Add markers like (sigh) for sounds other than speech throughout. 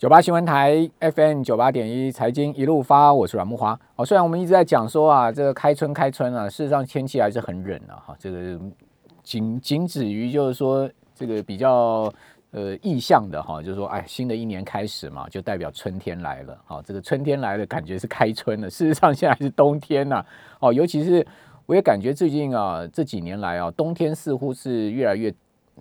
九八新闻台 FM 九八点一财经一路发，我是阮木华。哦，虽然我们一直在讲说啊，这个开春开春啊，事实上天气还是很冷啊。哈，这个仅仅止于就是说这个比较呃意向的哈，就是说哎，新的一年开始嘛，就代表春天来了。好，这个春天来了，感觉是开春了。事实上现在是冬天呐。哦，尤其是我也感觉最近啊这几年来啊，冬天似乎是越来越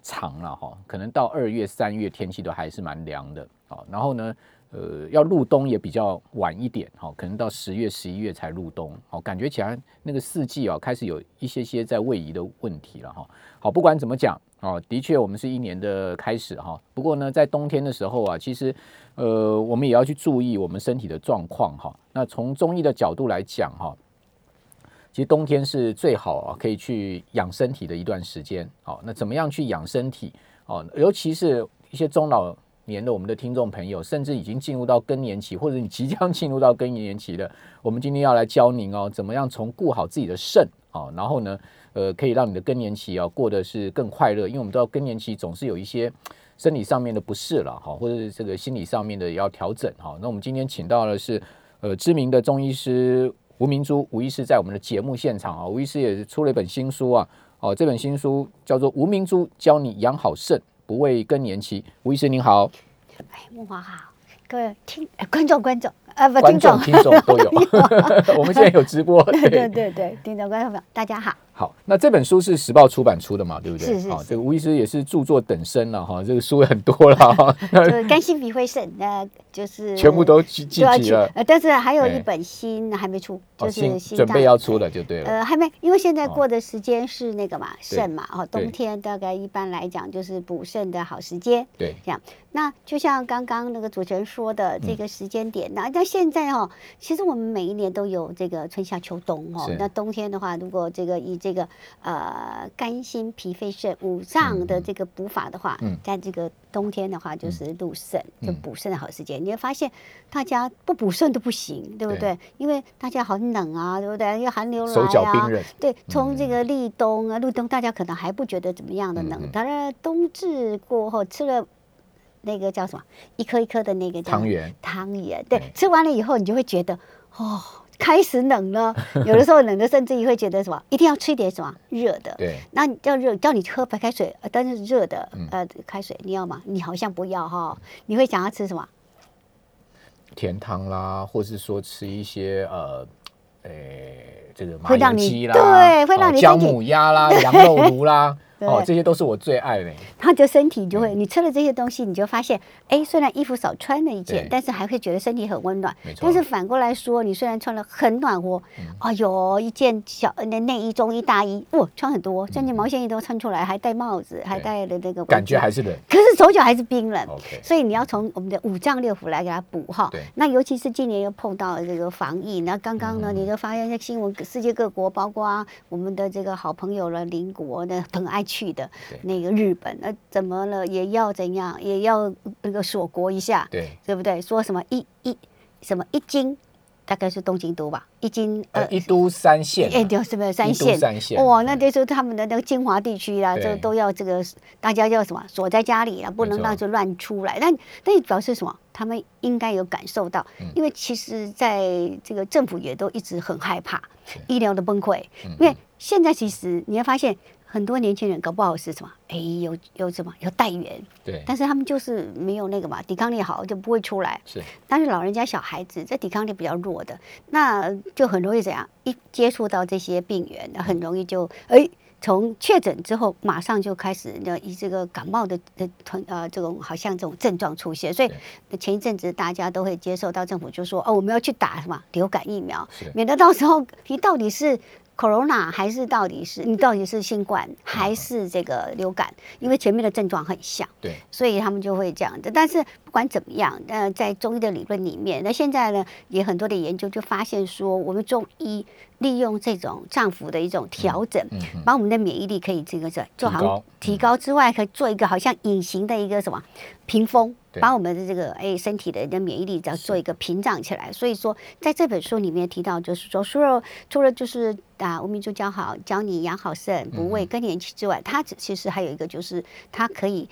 长了哈。可能到二月、三月天气都还是蛮凉的。好，然后呢，呃，要入冬也比较晚一点，好，可能到十月、十一月才入冬，好，感觉起来那个四季啊，开始有一些些在位移的问题了哈。好，不管怎么讲，哦，的确我们是一年的开始哈。不过呢，在冬天的时候啊，其实，呃，我们也要去注意我们身体的状况哈。那从中医的角度来讲哈，其实冬天是最好啊，可以去养身体的一段时间。好，那怎么样去养身体？哦，尤其是一些中老。年的我们的听众朋友，甚至已经进入到更年期，或者你即将进入到更年期的，我们今天要来教您哦，怎么样从顾好自己的肾啊，然后呢，呃，可以让你的更年期啊过得是更快乐，因为我们知道更年期总是有一些生理上面的不适了哈，或者是这个心理上面的要调整哈。那我们今天请到的是呃知名的中医师吴明珠吴医师在我们的节目现场啊，吴医师也出了一本新书啊，哦，这本新书叫做《吴明珠教你养好肾》。不畏更年期，吴医师您好。哎，木华好，各位听观众观众。啊，不，观众、听众都有。(laughs) (laughs) 我们现在有直播。(laughs) 对对对对，听众观众朋友，大家好。好，那这本书是时报出版出的嘛？对不对？是是。好，这个吴医师也是著作等身了哈，这个书很多了哈。就是肝心脾肺肾，那就是全部都集集齐了。呃，但是还有一本新还没出，就是新准备要出了，就对了。呃，还没，因为现在过的时间是那个嘛，肾嘛，哦，冬天大概一般来讲就是补肾的好时间。对，这样。那就像刚刚那个主持人说的这个时间点，那那现在哦。其实我们每一年都有这个春夏秋冬哦。那冬天的话，如果这个以这个呃肝心脾肺肾五脏的这个补法的话，在这个冬天的话，就是入肾，就补肾的好时间。你会发现，大家不补肾都不行，对不对？因为大家好冷啊，对不对？因为寒流来啊，对，从这个立冬啊，入冬，大家可能还不觉得怎么样的冷，当然冬至过后吃了。那个叫什么？一颗一颗的那个汤圆，汤圆。对，吃完了以后，你就会觉得哦，开始冷了。(laughs) 有的时候冷的，甚至于会觉得什么，一定要吃一点什么热的。对，那你叫热，叫你喝白开水，但是热的呃开水你要吗？你好像不要哈。你会想要吃什么？甜汤啦，或是说吃一些呃，诶，这个麻油鸡啦，对，会让你姜母鸭啦，(laughs) 羊肉炉啦。哦，这些都是我最爱的。他就身体就会，你吃了这些东西，你就发现，哎，虽然衣服少穿了一件，但是还会觉得身体很温暖。但是反过来说，你虽然穿了很暖和，哎呦，一件小那内衣、中衣、大衣，哇，穿很多，甚至毛线衣都穿出来，还戴帽子，还戴了那个。感觉还是冷。可是手脚还是冰冷。所以你要从我们的五脏六腑来给它补哈。那尤其是今年又碰到了这个防疫，那刚刚呢，你就发现那新闻，世界各国，包括我们的这个好朋友了，邻国的很爱。去的那个日本，那怎么了？也要怎样？也要那个锁国一下，对对不对？说什么一一什么一斤，大概是东京都吧？一斤呃一都三县，哎对，是不是三县？三县哇，那就是他们的那个精华地区啦，就都要这个大家要什么锁在家里啊，不能让就乱出来。但但表示什么？他们应该有感受到，因为其实在这个政府也都一直很害怕医疗的崩溃，因为现在其实你会发现。很多年轻人搞不好是什么？哎，有有什么有带源？对，但是他们就是没有那个嘛，抵抗力好就不会出来。是，但是老人家、小孩子这抵抗力比较弱的，那就很容易怎样？一接触到这些病源，很容易就哎，从确诊之后马上就开始那以这个感冒的的团呃这种好像这种症状出现。所以前一阵子大家都会接受到政府就说哦，我们要去打什么流感疫苗，免得到时候你到底是。Corona 还是到底是你到底是新冠还是这个流感？因为前面的症状很像，对，所以他们就会这样子。但是不管怎么样，那，在中医的理论里面，那现在呢也很多的研究就发现说，我们中医利用这种脏腑的一种调整，把我们的免疫力可以这个做做好提高之外，可以做一个好像隐形的一个什么屏风。把我们的这个哎身体的的免疫力要做一个屏障起来，所以说在这本书里面提到，就是说除了除了就是啊吴明珠教好教你养好肾不畏更年期之外，它其实还有一个就是它可以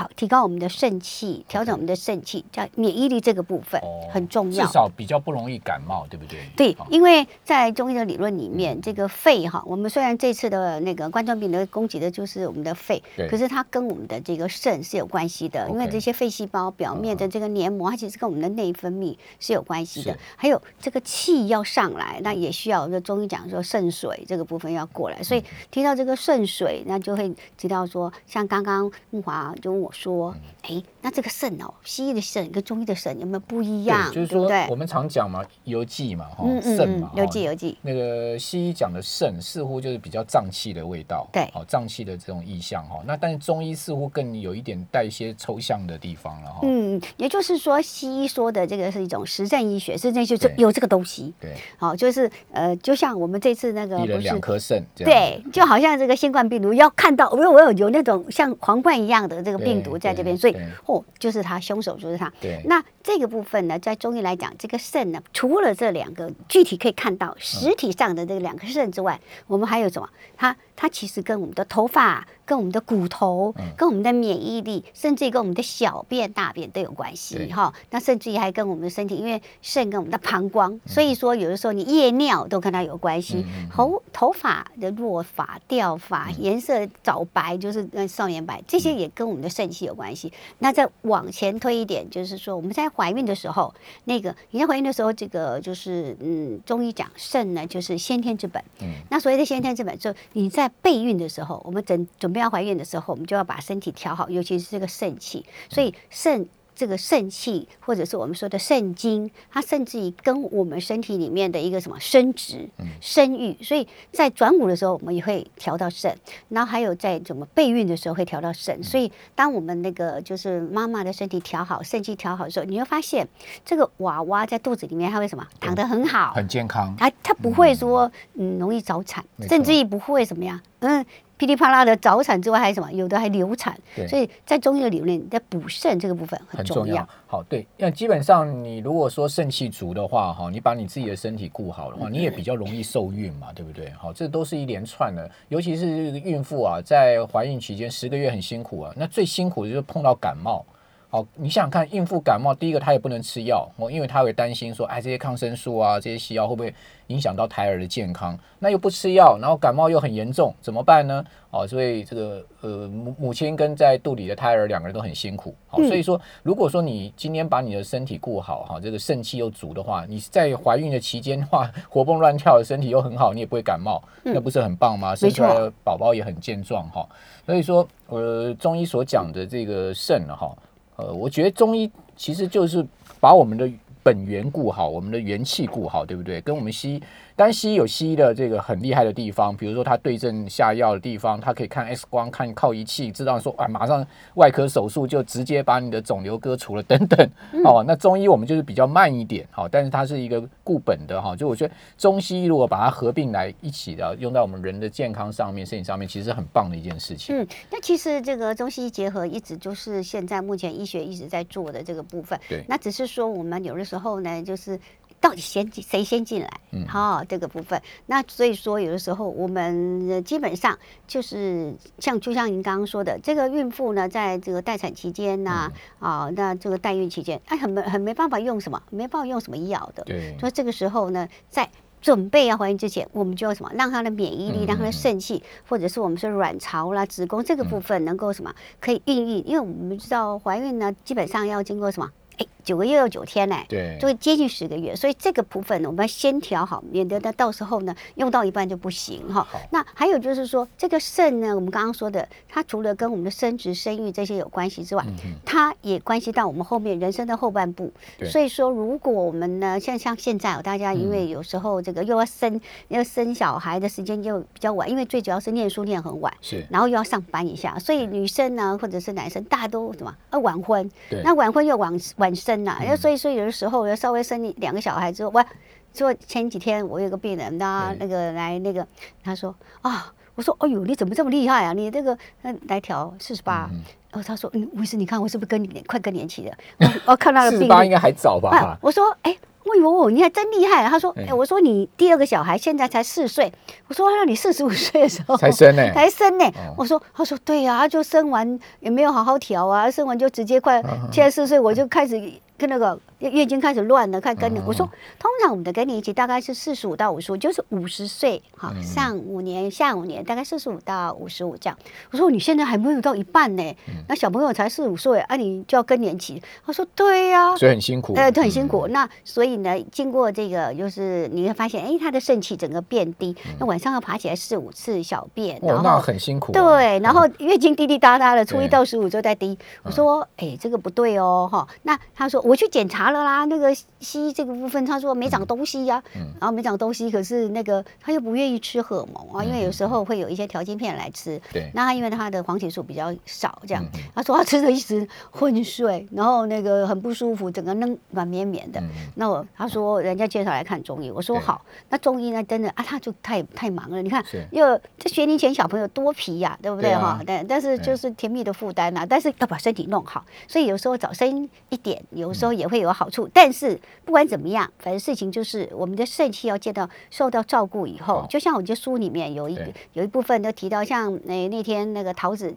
跑提高我们的肾气，调整我们的肾气，叫免疫力这个部分哦很重要。至。少比较不容易感冒，对不对？对好，因为在中医的理论里面，这个肺哈，我们虽然这次的那个冠状病毒攻击的就是我们的肺，可是它跟我们的这个肾是有关系的，因为这些肺细胞表面的这个黏膜，它其实跟我们的内分泌是有关系的。还有这个气要上来，那也需要就中医讲说肾水这个部分要过来，所以提到这个肾水，那就会知道说，像刚刚木华就问我说，嗯哎，那这个肾哦，西医的肾跟中医的肾有没有不一样？就是说我们常讲嘛，邮寄嘛，哈嗯，嗯肾嘛，，嗯有哈记有记。那个西医讲的肾似乎就是比较胀气的味道，对好胀气的这种意象哈。那但是中医似乎更有一点带一些抽象的地方了哈。嗯，也就是说，西医说的这个是一种实证医学，实证就是有这个东西。对，好、就是呃，就像我们这次那个一人两颗肾，对，就好像这个新冠病毒要看到，因为我有有那种像皇冠一样的这个病毒在这边，所以哦，就是他凶手就是他。对那这个部分呢，在中医来讲，这个肾呢，除了这两个具体可以看到实体上的这两个肾之外，我们还有什么？它它其实跟我们的头发、跟我们的骨头、嗯跟我们的免疫力，甚至于跟我们的小便、大便都有关系哈。那甚至于还跟我们的身体，因为肾跟我们的膀胱，嗯所以说有的时候你夜尿都跟它有关系。头头发的落发、掉发、嗯颜色早白，就是呃少年白，这些也跟我们的肾气有关系。那再往前推一点，就是说我们在怀孕的时候，那个你在怀孕的时候，这个就是嗯，中医讲肾呢，就是先天之本。嗯那所谓的先天之本，就你在备孕的时候，我们准准备要怀孕的时候，我们就要把身体调好，尤其是这个肾气。所以肾这个肾气，或者是我们说的肾精，它甚至于跟我们身体里面的一个什么生殖、生育，所以在转午的时候，我们也会调到肾，然后还有在怎么备孕的时候会调到肾。所以当我们那个就是妈妈的身体调好，肾气调好的时候，你会发现这个娃娃在肚子里面它会什么？躺得很好，很健康，它它不会说嗯容易早产甚至于不会怎么样，嗯。噼里啪啦的早产之外，还有什么？有的还流产，所以在中医的理论，在补肾这个部分很重要很重要。。好，对，那基本上你如果说肾气足的话，哈，你把你自己的身体顾好的话，你也比较容易受孕嘛，(laughs) 对不对？好，这都是一连串的，尤其是孕妇啊，在怀孕期间十个月很辛苦啊，那最辛苦的就是碰到感冒。好，你想想看，孕妇感冒，第一个她也不能吃药，哦，因为她会担心说，哎，这些抗生素啊，这些西药会不会影响到胎儿的健康？那又不吃药，然后感冒又很严重，怎么办呢？哦，所以这个呃母母亲跟在肚里的胎儿两个人都很辛苦。好，嗯所以说如果说你今天把你的身体顾好，哈，这个肾气又足的话，你在怀孕的期间的话，活蹦乱跳的身体又很好，你也不会感冒，那不是很棒吗？生出来的宝宝也很健壮哈。所以说，呃，中医所讲的这个肾呢，哈，呃，我觉得中医其实就是把我们的本源固好，我们的元气固好，对不对？跟我们西医医，当然西医有西医的这个很厉害的地方，比如说它对症下药的地方，它可以看 X 光、看靠仪器，知道说啊，马上外科手术就直接把你的肿瘤割除了等等。哦，那中医我们就是比较慢一点，好、但是它是一个固本的哈、就我觉得中西医如果把它合并来一起的，用在我们人的健康上面、身体上面，其实是很棒的一件事情。嗯，那其实这个中西医结合一直就是现在目前医学一直在做的这个部分。对那只是说我们有的时候呢，就是到底先进谁先进来，嗯好、这个部分。那所以说有的时候我们呃基本上就是像就像您刚刚说的，这个孕妇呢，在这个待产期间呐、嗯啊，那这个代孕期间，哎，很没很没办法用什么，没办法用什么药的。对所以这个时候呢，在准备要怀孕之前，我们就要什么，让她的免疫力，嗯让她的肾气，或者是我们说卵巢啦、子宫这个部分能够什么，可以孕育。因为我们知道怀孕呢，基本上要经过什么，哎，九个月又九天呢，对。就会接近十个月，所以这个部分呢，我们要先调好，免得呢到时候呢用到一半就不行哈。那还有就是说，这个肾呢，我们刚刚说的，它除了跟我们的生殖、生育这些有关系之外，它也关系到我们后面人生的后半部。对。所以说，如果我们呢，像像现在哦，大家因为有时候这个又要生要生小孩的时间就比较晚，因为最主要是念书念很晚，是。然后又要上班一下，所以女生呢或者是男生，大家都什么呃晚婚。对，那晚婚又晚晚生呐、那、所以说有的时候要稍微生两个小孩之后，我做前几天我有个病人，他那个来那个他说啊，我说哎呦你怎么这么厉害啊？你这个呃来调四十八。然后，他说，嗯，吴医师，你看我是不是跟你快更年期了？我我看他的病例四十八应该还早吧啊，？我说，哎，哎呦，你还真厉害！他说，哎。哎，我说你第二个小孩现在才四岁，我说让你四十五岁的时候。才生呢，才生呢。哦。我说，他说对呀，他就生完也没有好好调啊，生完就直接快嗯现在四岁，我就开始跟那个月经开始乱了，看更年。嗯我说，通常我们的更年期大概是四十五到五十五，就是五十岁哈，嗯上五年下五年，大概四十五到五十五这样。我说你现在还没有到一半呢，嗯那小朋友才四五岁啊，你就要更年期。他说对呀、所以很辛苦，呃，都很辛嗯苦。那所以呢，经过这个，就是你会发现，哎，他的肾气整个变低，那晚上要爬起来四五次小便，嗯哦，那很辛苦啊，对，然后月经滴滴答答的，初一到十五就在滴。我说，哎，这个不对哦，哈。那他说我去检查了啦，那个西医这个部分，他说没长东西呀，嗯然后没长东西，可是那个他又不愿意吃荷尔蒙啊，因为有时候会有一些调经片来吃。那他因为他的黄体素比较少，这样他说他吃的一直昏睡，然后那个很不舒服，整个嫩软绵绵的。嗯那我他说人家介绍来看中医，我说好，那中医呢真的啊，他就太太忙了。你看是，又这学龄前小朋友多皮呀、对不对哈？但但是就是甜蜜的负担呐，但是要把身体弄好，所以有时候早生一点，有时候也会有好处。但是不管怎么样，反正事情就是我们的肾气要见到受到照顾以后，就像我这书里面有一有一部分都提到，像那那天那个桃子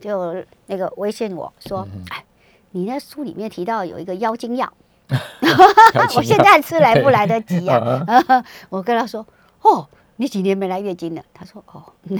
就那个微信我说，嗯哎，你那书里面提到有一个妖精药。(laughs) 我现在吃来不来得及 (laughs) 呀、嗯 (laughs) 我跟他说：“哦，你几年没来月经了？”他说：“哦。(laughs) ”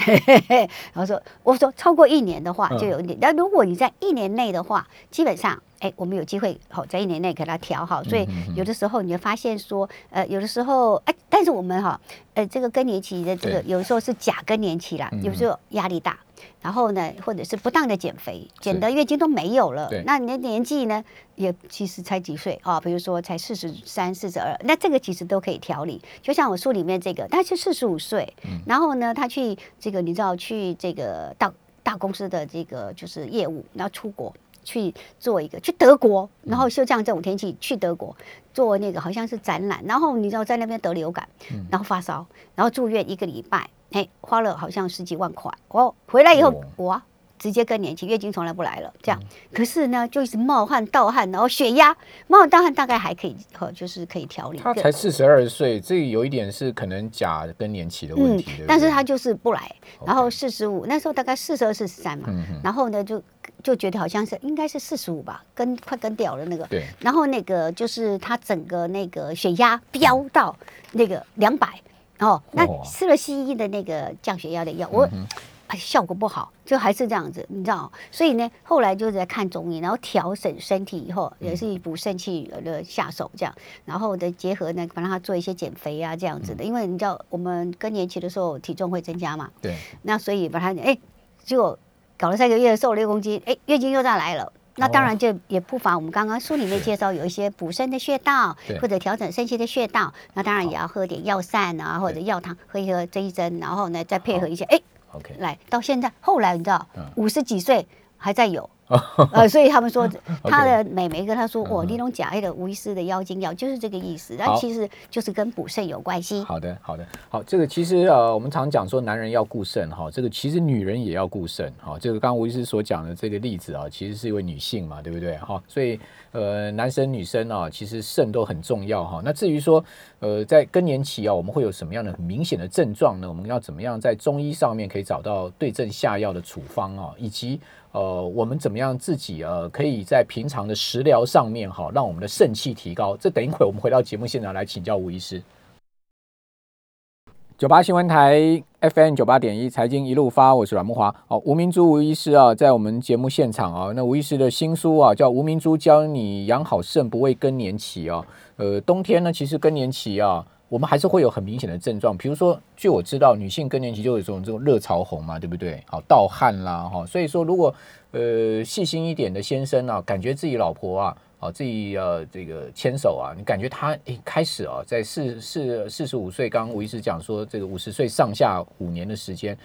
然后说：“我说超过一年的话嗯就有一点，但如果你在一年内的话，基本上。”哎，我们有机会好在一年内给它调好，所以有的时候你会发现说，呃，有的时候哎，但是我们哈，呃，这个更年期的这个有时候是假更年期啦，嗯有时候压力大，然后呢，或者是不当的减肥，减是的月经都没有了，那你的年纪呢，也其实才几岁啊？比如说才四十三、四十二，那这个其实都可以调理。就像我书里面这个，他是四十五岁，嗯然后呢，他去这个你知道去这个大大公司的这个就是业务，然后出国。去做一个去德国，然后就这样这种天气去德国做那个好像是展览，然后你知道在那边得流感，嗯然后发烧，然后住院一个礼拜，哎，花了好像十几万块哦，回来以后哦。哇，直接更年期，月经从来不来了，这嗯。样。可是呢，就一直冒汗、盗汗，然后血压冒汗、盗汗大概还可以，呃，就是可以调理。他才四十二岁，这有一点是可能假更年期的问题，对对？嗯但是他就是不来，然后四十五，那时候大概四十二、四十三嘛，然后呢就就觉得好像是应该是四十五吧，跟快跟掉了那个，对，然后那个就是他整个那个血压飙到那个两百，哦，那吃了西医的那个降血压的药，我。嗯哎，效果不好，就还是这样子，你知道？所以呢，后来就是在看中医，然后调整身体以后，也是以补肾气的下手这样，然后的结合呢，帮他做一些减肥啊这样子的，因为你知道我们更年期的时候体重会增加嘛，对，那所以把他哎，结果搞了三个月瘦了六公斤，哎，月经又再来了。那当然就也不乏我们刚刚书里面介绍有一些补肾的穴道，或者调整肾气的穴道。那当然也要喝点药膳啊，或者药汤喝一喝这一针，然后呢再配合一些哎，OK，来到现在后来你知道嗯五十几岁还在有。(laughs) 呃，所以他们说 (laughs) 他的美眉跟他说，嗯我利用假黑的吴医师的妖精药就是这个意思，那其实就是跟补肾有关系。好的，好的，好，这个其实呃，我们常讲说男人要顾肾哈，这个其实女人也要顾肾哈。这个刚刚吴医师所讲的这个例子啊，其实是一位女性嘛，对不对哈？所以呃，男生女生啊，其实肾都很重要哈。那至于说呃，在更年期啊，我们会有什么样的很明显的症状呢？我们要怎么样在中医上面可以找到对症下药的处方啊，以及呃，我们怎么样自己呃，可以在平常的食疗上面哈，让我们的肾气提高？这等一会我们回到节目现场来请教吴医师。九八新闻台 FM 九八点一财经一路发，我是阮木华。哦，吴明珠吴医师啊，在我们节目现场啊，那吴医师的新书啊，叫《吴明珠教你养好肾，不畏更年期》啊。呃，冬天呢，其实更年期啊，我们还是会有很明显的症状，比如说，据我知道，女性更年期就有这种这种热潮红嘛，对不对？好，盗汗啦，哈，所以说如果呃细心一点的先生啊，感觉自己老婆啊。啊，自己呃，这个牵手啊，你感觉他诶开始啊，在四四四十五岁，刚刚吴医师讲说，这个五十岁上下五年的时间，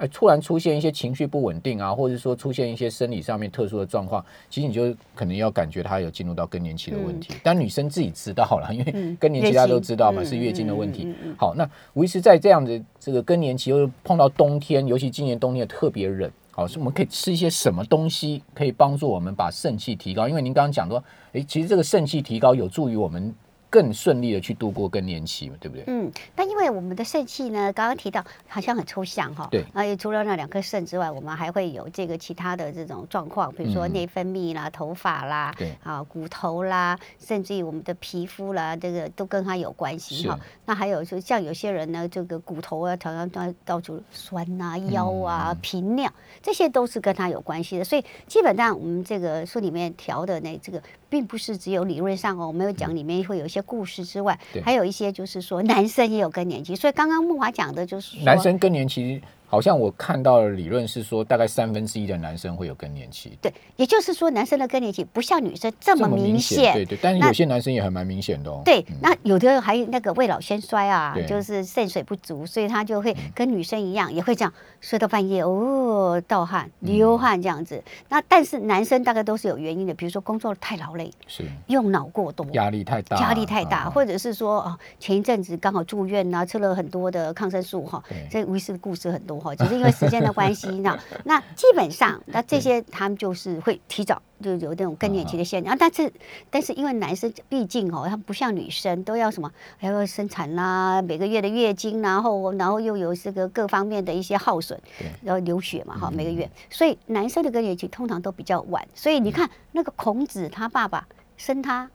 哎，突然出现一些情绪不稳定啊，或者说出现一些生理上面特殊的状况，其实你就可能要感觉他有进入到更年期的问题。但女生自己知道了，因为嗯更年期大家都知道嘛，是月经的问题。好，那吴医师在这样的这个更年期，又碰到冬天，尤其今年冬天特别冷。好，是我们可以吃一些什么东西可以帮助我们把肾气提高？因为您刚刚讲说，诶，其实这个肾气提高有助于我们更顺利的去度过更年期嘛，对不对？嗯，那因为我们的肾气呢，刚刚提到好像很抽象哈。对。而且除了那两颗肾之外，我们还会有这个其他的这种状况，比如说内分泌啦、头发啦、对啊骨头啦，甚至于我们的皮肤啦，这个都跟它有关系哈。那还有就像有些人呢，这个骨头啊，常常到到处酸啊、腰啊、频尿，这些都是跟它有关系的。所以基本上我们这个书里面调的那这个，并不是只有理论上哦，我们有讲里面会有一些故事之外，还有一些就是说男生也有更年期。所以刚刚木华讲的就是男生更年期。好像我看到的理论是说，大概三分之一的男生会有更年期。对，也就是说，男生的更年期不像女生这么明显。对对，但是有些男生也还蛮明显的哦。对，那有的还那个未老先衰啊，就是肾水不足，所以他就会跟女生一样，也会这样睡到半夜哦，盗汗、流汗这样子。那但是男生大概都是有原因的，比如说工作太劳累，是用脑过多，压力太大，压力太大，或者是说哦，前一阵子刚好住院啊，吃了很多的抗生素哈，这无疑是故事很多。只是因为时间的关系，那那基本上，那这些他们就是会提早就有那种更年期的现象。但是，但是因为男生毕竟哦，他不像女生都要什么，还要生产啦，每个月的月经，然后然后又有这个各方面的一些耗损，然后流血嘛，哈，每个月，所以男生的更年期通常都比较晚。所以你看，那个孔子他爸爸生他。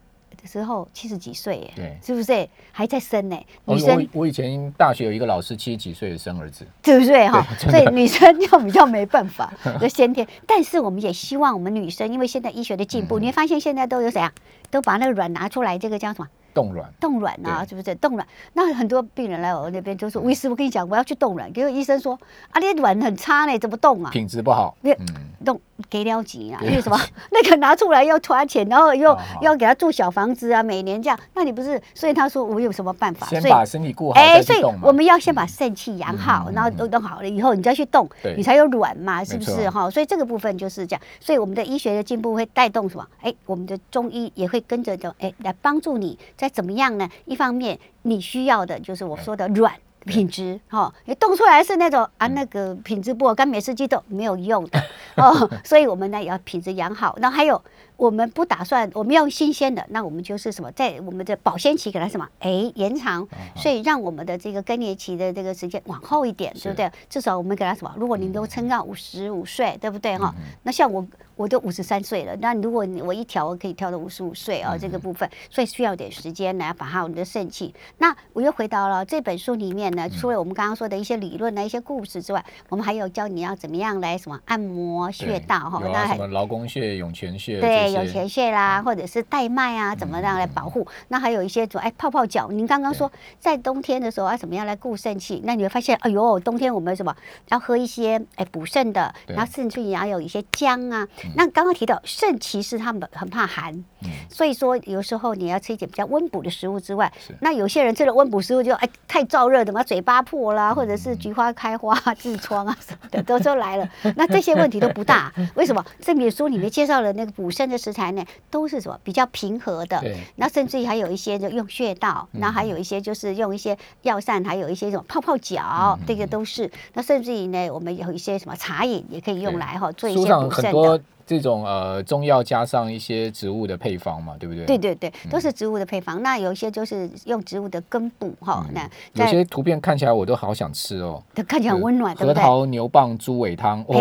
时候七十几岁，对，是不是还在生呢？女生，我以前大学有一个老师七十几岁生儿子，(laughs) 对不对哈？所以女生就比较没办法，(laughs) 就先天。但是我们也希望我们女生，因为现在医学的进步，你会发现现在都有谁啊？都把那个卵拿出来，这个叫什么？冻卵，冻卵啊，是不是冻卵？那很多病人来我那边就说：“医师，我跟你讲，我要去冻卵。”结果医生说：“啊，你卵很差呢，怎么冻啊？品质不好。”嗯，冻给了钱啊？为什么？(laughs) 那个拿出来要花钱，然后又要给他住小房子啊，每年这样，那你不是？所以他说我有什么办法？先把身体顾好，哎，所以我们要先把肾气养好，然后都弄好了以后，你再去动，你才有卵嘛，是不是？哈，所以这个部分就是这样。所以我们的医学的进步会带动什么？哎，我们的中医也会跟着的，哎，来帮助你再怎么样呢？一方面，你需要的就是我说的软品质，哈，你冻出来是那种啊，那个品质不好，跟美式鸡都没有用的 (laughs) 哦。所以我们呢也要品质养好。那还有，我们不打算我们要新鲜的，那我们就是什么，在我们的保鲜期给它什么，哎，延长，所以让我们的这个更年期的这个时间往后一点，对不对？至少我们给它什么？如果您都撑到五十五岁，对不对？哈，那像我。我都五十三岁了，那如果你我一调，我可以调到五十五岁啊，这个部分，所以需要点时间来把它我们的肾气。那我又回到了这本书里面呢，除了我们刚刚说的一些理论的一些故事之外，我们还有教你要怎么样来什么按摩穴道哈，那什么劳宫穴、涌泉穴，对，涌泉穴啦，或者是带脉啊，怎么样来保护？那还有一些说，哎，泡泡脚。您刚刚说在冬天的时候啊，怎么样来固肾气？那你会发现，哎呦，冬天我们什么要喝一些哎补肾的，然后甚至也要有一些姜啊。那刚刚提到肾其实他们很怕寒，所以说有时候你要吃一点比较温补的食物之外，那有些人吃了温补食物就哎太燥热，怎么嘴巴破啦，或者是菊花开花、痔疮啊什么的都都来了。那这些问题都不大，为什么？这本书里面介绍了那个补肾的食材呢，都是什么比较平和的。那甚至于还有一些就用穴道，然后还有一些就是用一些药膳，还有一些什么泡泡脚，这个都是。那甚至于呢，我们有一些什么茶饮也可以用来哈做一些补肾的。这种呃中药加上一些植物的配方嘛，对不对？对对对，都是植物的配方。那有一些就是用植物的根部哈。那有些图片看起来我都好想吃哦。它看起来很温暖？核桃牛蒡猪尾汤哦，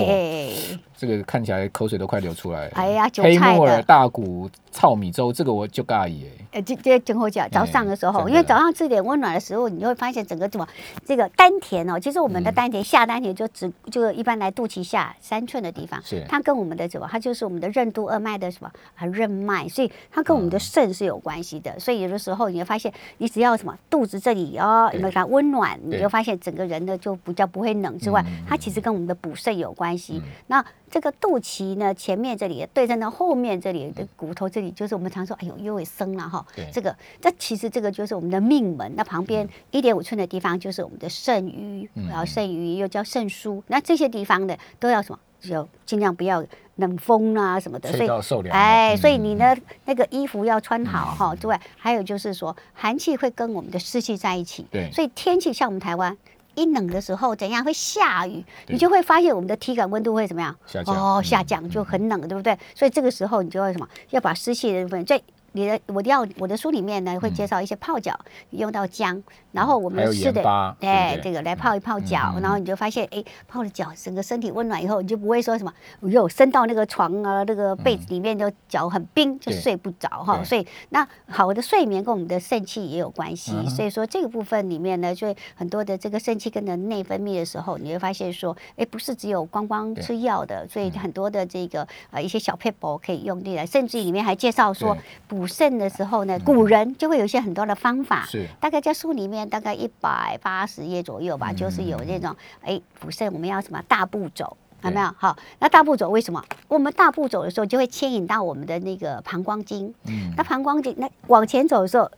这个看起来口水都快流出来了。哎呀，黑木耳大骨糙米粥，这个我就尬意哎。呃，这这真好讲。早上的时候，因为早上吃点温暖的食物，你就会发现整个怎么这个丹田哦，其实我们的丹田下丹田就只就一般来肚脐下三寸的地方，是它跟我们的什么？它就是我们的任督二脉的什么啊任脉，所以它跟我们的肾是有关系的。所以有的时候你会发现，你只要什么肚子这里哦，有没有它温暖，你就发现整个人呢就比较不会冷之外，它其实跟我们的补肾有关系。那这个肚脐呢，前面这里对称到后面这里的骨头这里，就是我们常说，哎呦，又会生了哈。这个，这其实这个就是我们的命门。那旁边一点五寸的地方就是我们的肾俞，然后肾俞又叫肾腧。那这些地方的，都要什么？就尽量不要冷风啊什么的。所以，哎，所以你呢那个衣服要穿好哈。之外，还有就是说，寒气会跟我们的湿气在一起。对。所以天气像我们台湾。一冷的时候，怎样会下雨？你就会发现我们的体感温度会怎么样？下降哦，下降就很冷，对不对？所以这个时候你就要什么？要把湿气的部分在你的我要我的书里面呢会介绍一些泡脚用到姜，然后我们吃的对这个来泡一泡脚，然后你就发现哎泡了脚整个身体温暖以后，你就不会说什么哟伸到那个床啊那个被子里面就脚很冰就睡不着哈。所以那好的睡眠跟我们的肾气也有关系，所以说这个部分里面呢，就很多的这个肾气跟着内分泌的时候，你会发现说哎不是只有光光吃药的，所以很多的这个呃一些小配博可以用进来，甚至里面还介绍说补。肾的时候呢，古人就会有一些很多的方法，是大概在书里面大概一百八十页左右吧，就是有那种哎补肾我们要什么大步走，有没有？好，那大步走为什么？我们大步走的时候就会牵引到我们的那个膀胱经，嗯，那膀胱经那往前走的时候。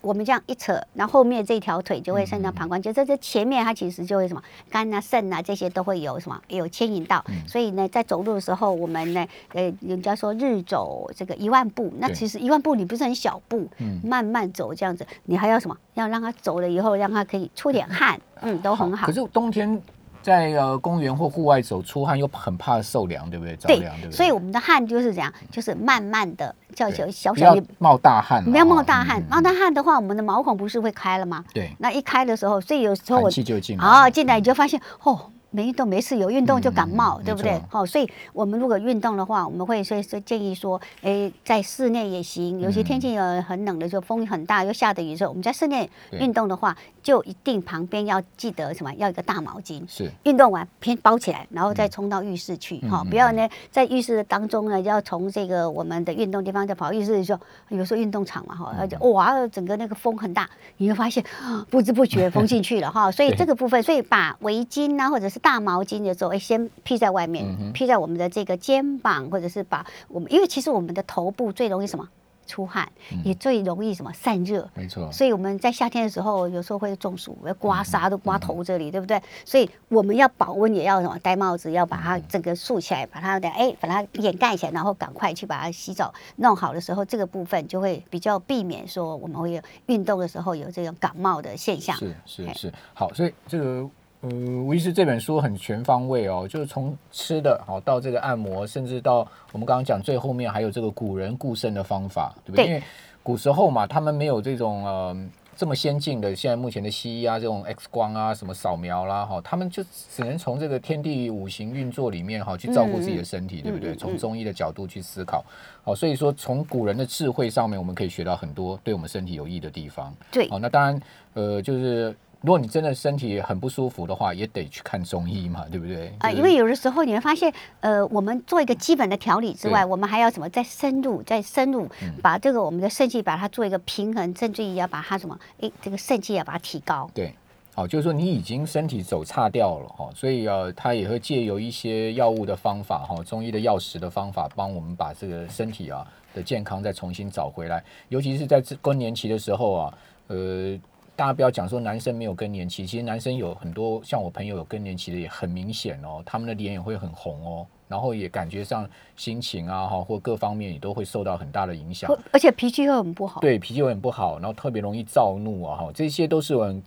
我们这样一扯，然后后面这条腿就会伸到膀胱就，这这前面它其实就会什么肝啊、肾啊这些都会有什么有牵引到，所以呢，在走路的时候，我们呢，呃，人家说日走这个一万步，那其实一万步你不是很小步，慢慢走这样子，你还要什么？要让它走了以后，让它可以出点汗，嗯，都很好。可是冬天。在呃公园或户外走出汗又很怕受凉，对不对？着凉，对不对？所以我们的汗就是这样，就是慢慢的叫小小小冒大汗，不要冒大汗。冒大汗的话，我们的毛孔不是会开了吗？对。那一开的时候，所以有时候我气就进啊进来，你就发现哦。没运动没事，有运动就感冒，对不对？好，所以我们如果运动的话，我们会所以说建议说，哎，在室内也行。尤其天气有很冷的时候，风很大又下的雨的时候，我们在室内运动的话，就一定旁边要记得什么？要一个大毛巾。是。运动完偏包起来，然后再冲到浴室去。哈，不要呢在浴室当中呢，要从这个我们的运动地方再跑浴室的时候，有时候运动场嘛，哈，而且哇，整个那个风很大，你会发现 (gasps) 不知不觉风进去了哈。所以这个部分，所以把围巾啊，或者是大毛巾的时候，哎，先披在外面，披在我们的这个肩膀，或者是把我们，因为其实我们的头部最容易什么出汗，也最容易什么散热，没错。所以我们在夏天的时候，有时候会中暑，要刮痧都刮头这里，对不对？所以我们要保温，也要什么戴帽子，要把它整个竖起来，把它的哎，把它掩盖起来，然后赶快去把它洗澡弄好的时候，这个部分就会比较避免说我们会有运动的时候有这种感冒的现象。是是是，好，所以这个。呃，吴医师这本书很全方位哦，就是从吃的好到这个按摩，甚至到我们刚刚讲最后面还有这个古人固肾的方法，对不对？因为古时候嘛，他们没有这种呃这么先进的现在目前的西医啊，这种 X 光啊，什么扫描啦，哈，他们就只能从这个天地五行运作里面哈去照顾自己的身体，对不对？从中医的角度去思考，好，所以说从古人的智慧上面，我们可以学到很多对我们身体有益的地方。对，好，那当然，呃，就是。如果你真的身体很不舒服的话，也得去看中医嘛，对不对？啊，因为有的时候你会发现，呃，我们做一个基本的调理之外，我们还要什么？再深入，再深入，把这个我们的肾气把它做一个平衡，甚至于要把它什么？哎，这个肾气要把它提高。对，好，就是说你已经身体走差掉了哈，所以呃，他也会借由一些药物的方法哈，中医的药食的方法，帮我们把这个身体啊的健康再重新找回来。尤其是在更年期的时候啊，呃。大家不要讲说男生没有更年期，其实男生有很多像我朋友有更年期的也很明显哦，他们的脸也会很红哦，然后也感觉上心情啊哈或各方面也都会受到很大的影响，而且脾气会很不好。对，脾气会很不好，然后特别容易躁怒啊哈，这些都是我很。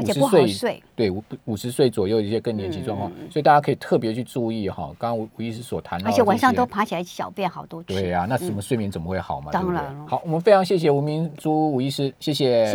五十岁，对五五十岁左右一些更年期状况，所以大家可以特别去注意哈。刚刚吴吴医师所谈到，而且晚上都爬起来小便好多次。对呀，那什么睡眠怎么会好嘛？当然了。好，我们非常谢谢吴明珠吴医师，谢谢。